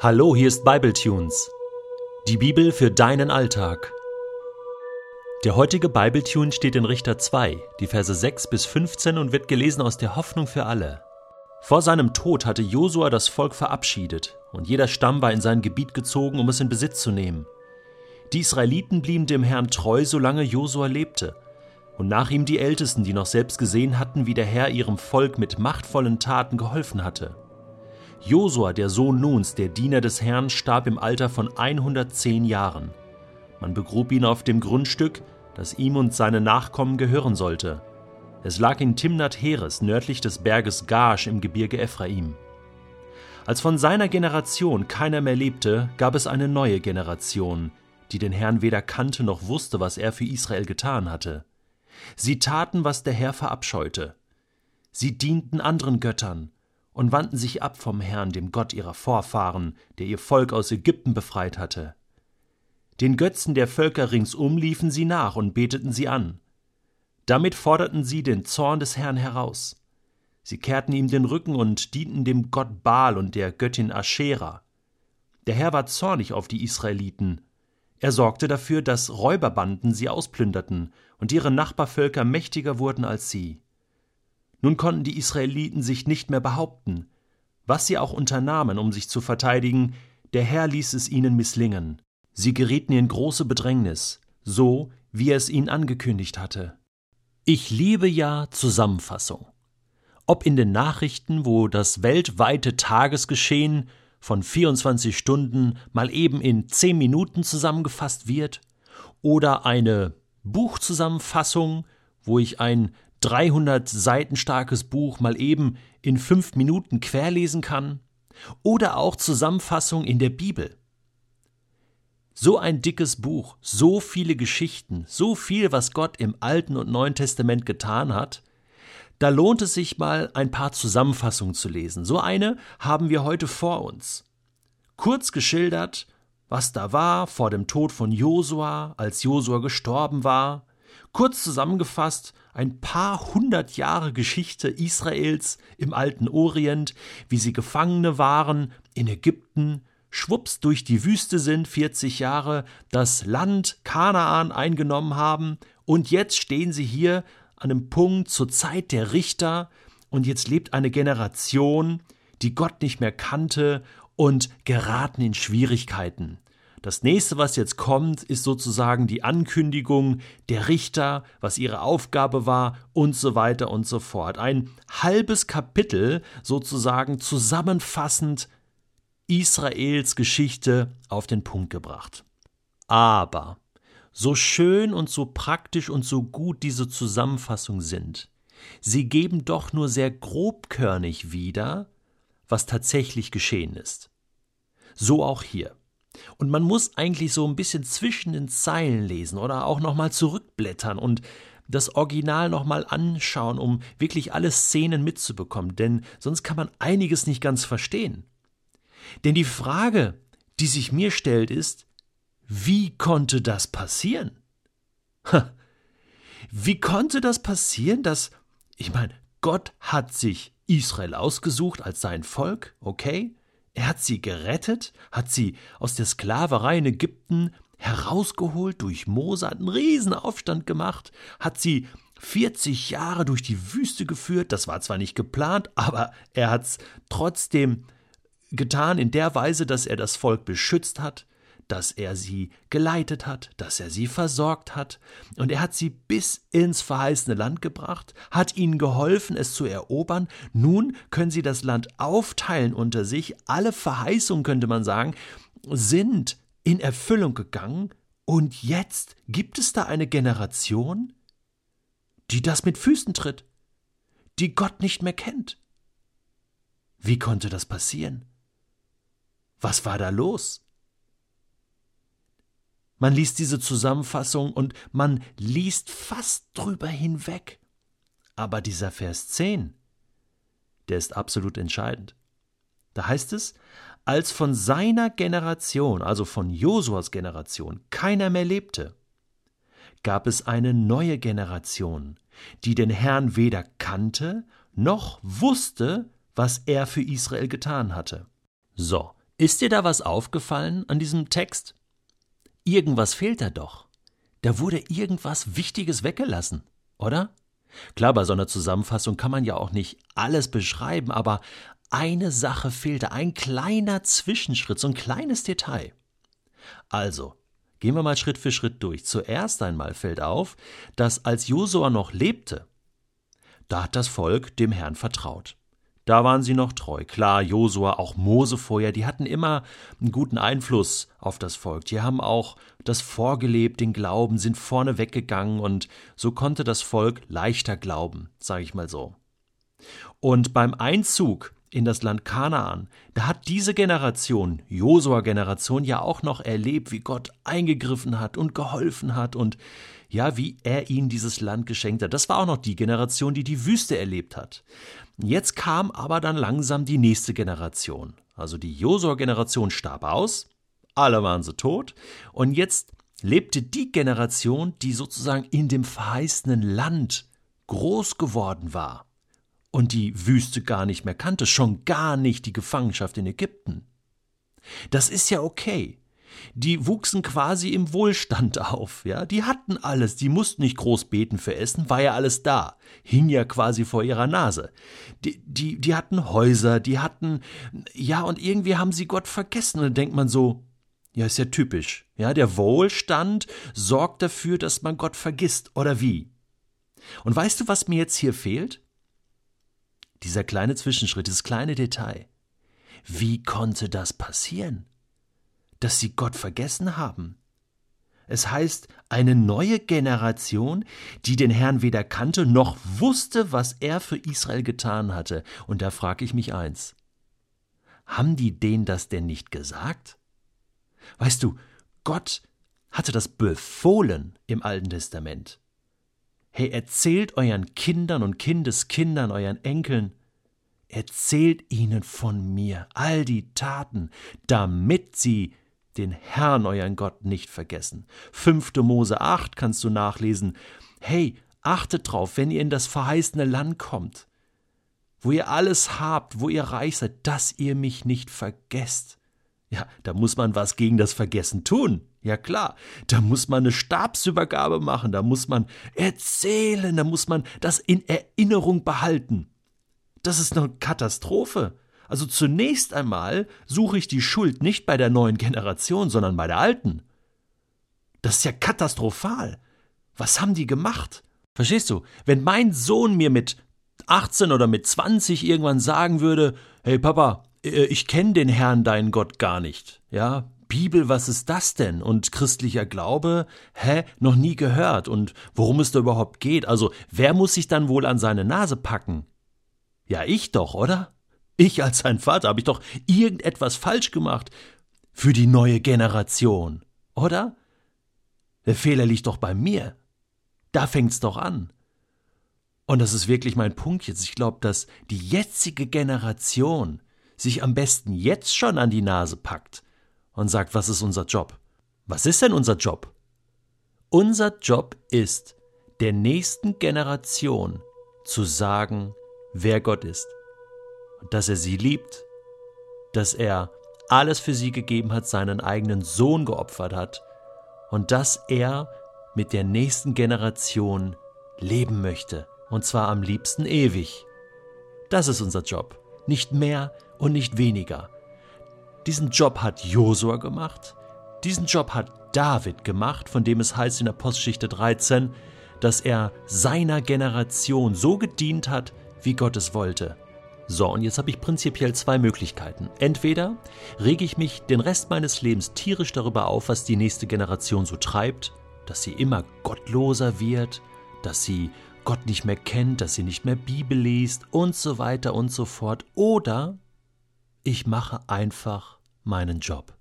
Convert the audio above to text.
Hallo, hier ist Bibletunes. Die Bibel für deinen Alltag. Der heutige Bibletune steht in Richter 2, die Verse 6 bis 15 und wird gelesen aus der Hoffnung für alle. Vor seinem Tod hatte Josua das Volk verabschiedet und jeder Stamm war in sein Gebiet gezogen, um es in Besitz zu nehmen. Die Israeliten blieben dem Herrn treu, solange Josua lebte. Und nach ihm die Ältesten, die noch selbst gesehen hatten, wie der Herr ihrem Volk mit machtvollen Taten geholfen hatte. Josua, der Sohn Nuns, der Diener des Herrn, starb im Alter von 110 Jahren. Man begrub ihn auf dem Grundstück, das ihm und seine Nachkommen gehören sollte. Es lag in Timnat Heres, nördlich des Berges Gash im Gebirge Ephraim. Als von seiner Generation keiner mehr lebte, gab es eine neue Generation, die den Herrn weder kannte noch wusste, was er für Israel getan hatte. Sie taten, was der Herr verabscheute. Sie dienten anderen Göttern und wandten sich ab vom Herrn, dem Gott ihrer Vorfahren, der ihr Volk aus Ägypten befreit hatte. Den Götzen der Völker ringsum liefen sie nach und beteten sie an. Damit forderten sie den Zorn des Herrn heraus. Sie kehrten ihm den Rücken und dienten dem Gott Baal und der Göttin Aschera. Der Herr war zornig auf die Israeliten. Er sorgte dafür, dass Räuberbanden sie ausplünderten und ihre Nachbarvölker mächtiger wurden als sie. Nun konnten die Israeliten sich nicht mehr behaupten. Was sie auch unternahmen, um sich zu verteidigen, der Herr ließ es ihnen misslingen. Sie gerieten in große Bedrängnis, so wie er es ihnen angekündigt hatte. Ich liebe ja Zusammenfassung. Ob in den Nachrichten, wo das weltweite Tagesgeschehen von 24 Stunden mal eben in 10 Minuten zusammengefasst wird, oder eine Buchzusammenfassung, wo ich ein 300 Seiten starkes Buch mal eben in fünf Minuten querlesen kann, oder auch Zusammenfassung in der Bibel. So ein dickes Buch, so viele Geschichten, so viel, was Gott im Alten und Neuen Testament getan hat, da lohnt es sich mal ein paar Zusammenfassungen zu lesen. So eine haben wir heute vor uns. Kurz geschildert, was da war vor dem Tod von Josua, als Josua gestorben war, Kurz zusammengefasst ein paar hundert Jahre Geschichte Israels im alten Orient, wie sie Gefangene waren in Ägypten, schwupps durch die Wüste sind, 40 Jahre, das Land Kanaan eingenommen haben und jetzt stehen sie hier an einem Punkt zur Zeit der Richter und jetzt lebt eine Generation, die Gott nicht mehr kannte und geraten in Schwierigkeiten. Das nächste, was jetzt kommt, ist sozusagen die Ankündigung der Richter, was ihre Aufgabe war und so weiter und so fort. Ein halbes Kapitel sozusagen zusammenfassend Israels Geschichte auf den Punkt gebracht. Aber so schön und so praktisch und so gut diese Zusammenfassungen sind, sie geben doch nur sehr grobkörnig wieder, was tatsächlich geschehen ist. So auch hier. Und man muss eigentlich so ein bisschen zwischen den Zeilen lesen oder auch nochmal zurückblättern und das Original nochmal anschauen, um wirklich alle Szenen mitzubekommen, denn sonst kann man einiges nicht ganz verstehen. Denn die Frage, die sich mir stellt, ist, wie konnte das passieren? Wie konnte das passieren, dass, ich meine, Gott hat sich Israel ausgesucht als sein Volk, okay? Er hat sie gerettet, hat sie aus der Sklaverei in Ägypten herausgeholt durch Mose, hat einen Riesenaufstand gemacht, hat sie 40 Jahre durch die Wüste geführt. Das war zwar nicht geplant, aber er hat es trotzdem getan in der Weise, dass er das Volk beschützt hat, dass er sie geleitet hat, dass er sie versorgt hat, und er hat sie bis ins verheißene Land gebracht, hat ihnen geholfen, es zu erobern. Nun können sie das Land aufteilen unter sich. Alle Verheißungen, könnte man sagen, sind in Erfüllung gegangen, und jetzt gibt es da eine Generation, die das mit Füßen tritt, die Gott nicht mehr kennt. Wie konnte das passieren? Was war da los? Man liest diese Zusammenfassung und man liest fast drüber hinweg. Aber dieser Vers 10, der ist absolut entscheidend. Da heißt es, als von seiner Generation, also von Josuas Generation, keiner mehr lebte, gab es eine neue Generation, die den Herrn weder kannte noch wusste, was er für Israel getan hatte. So, Ist dir da was aufgefallen an diesem Text? Irgendwas fehlt da doch. Da wurde irgendwas Wichtiges weggelassen, oder? Klar, bei so einer Zusammenfassung kann man ja auch nicht alles beschreiben, aber eine Sache fehlte, ein kleiner Zwischenschritt, so ein kleines Detail. Also, gehen wir mal Schritt für Schritt durch. Zuerst einmal fällt auf, dass als Josua noch lebte, da hat das Volk dem Herrn vertraut. Da waren sie noch treu. Klar, Josua, auch Mose vorher, die hatten immer einen guten Einfluss auf das Volk. Die haben auch das vorgelebt, den Glauben, sind vorne weggegangen und so konnte das Volk leichter glauben, sage ich mal so. Und beim Einzug in das Land Kanaan, da hat diese Generation, Josua-Generation, ja auch noch erlebt, wie Gott eingegriffen hat und geholfen hat und ja, wie er ihnen dieses Land geschenkt hat. Das war auch noch die Generation, die die Wüste erlebt hat. Jetzt kam aber dann langsam die nächste Generation. Also die Josua-Generation starb aus, alle waren sie tot, und jetzt lebte die Generation, die sozusagen in dem verheißenen Land groß geworden war und die Wüste gar nicht mehr kannte, schon gar nicht die Gefangenschaft in Ägypten. Das ist ja okay die wuchsen quasi im Wohlstand auf, ja, die hatten alles, die mussten nicht groß beten für Essen, war ja alles da, hing ja quasi vor ihrer Nase. Die, die, die hatten Häuser, die hatten, ja, und irgendwie haben sie Gott vergessen, und dann denkt man so, ja, ist ja typisch, ja, der Wohlstand sorgt dafür, dass man Gott vergisst, oder wie? Und weißt du, was mir jetzt hier fehlt? Dieser kleine Zwischenschritt, dieses kleine Detail. Wie konnte das passieren? Dass sie Gott vergessen haben. Es heißt, eine neue Generation, die den Herrn weder kannte noch wusste, was er für Israel getan hatte. Und da frage ich mich eins. Haben die denen das denn nicht gesagt? Weißt du, Gott hatte das befohlen im Alten Testament. Hey, erzählt euren Kindern und Kindeskindern, euren Enkeln, erzählt ihnen von mir all die Taten, damit sie den Herrn, euren Gott, nicht vergessen. 5. Mose 8 kannst du nachlesen. Hey, achtet drauf, wenn ihr in das verheißene Land kommt, wo ihr alles habt, wo ihr reich seid, dass ihr mich nicht vergesst. Ja, da muss man was gegen das Vergessen tun. Ja klar, da muss man eine Stabsübergabe machen, da muss man erzählen, da muss man das in Erinnerung behalten. Das ist eine Katastrophe. Also zunächst einmal suche ich die Schuld nicht bei der neuen Generation, sondern bei der alten. Das ist ja katastrophal. Was haben die gemacht? Verstehst du? Wenn mein Sohn mir mit 18 oder mit 20 irgendwann sagen würde, hey Papa, äh, ich kenne den Herrn, deinen Gott gar nicht. Ja, Bibel, was ist das denn? Und christlicher Glaube, hä, noch nie gehört. Und worum es da überhaupt geht? Also, wer muss sich dann wohl an seine Nase packen? Ja, ich doch, oder? Ich als sein Vater habe ich doch irgendetwas falsch gemacht für die neue Generation, oder? Der Fehler liegt doch bei mir. Da fängt's doch an. Und das ist wirklich mein Punkt jetzt. Ich glaube, dass die jetzige Generation sich am besten jetzt schon an die Nase packt und sagt, was ist unser Job? Was ist denn unser Job? Unser Job ist, der nächsten Generation zu sagen, wer Gott ist dass er sie liebt, dass er alles für sie gegeben hat, seinen eigenen Sohn geopfert hat und dass er mit der nächsten Generation leben möchte, und zwar am liebsten ewig. Das ist unser Job, nicht mehr und nicht weniger. Diesen Job hat Josua gemacht, diesen Job hat David gemacht, von dem es heißt in Apostelgeschichte 13, dass er seiner Generation so gedient hat, wie Gott es wollte. So, und jetzt habe ich prinzipiell zwei Möglichkeiten. Entweder rege ich mich den Rest meines Lebens tierisch darüber auf, was die nächste Generation so treibt, dass sie immer gottloser wird, dass sie Gott nicht mehr kennt, dass sie nicht mehr Bibel liest und so weiter und so fort. Oder ich mache einfach meinen Job.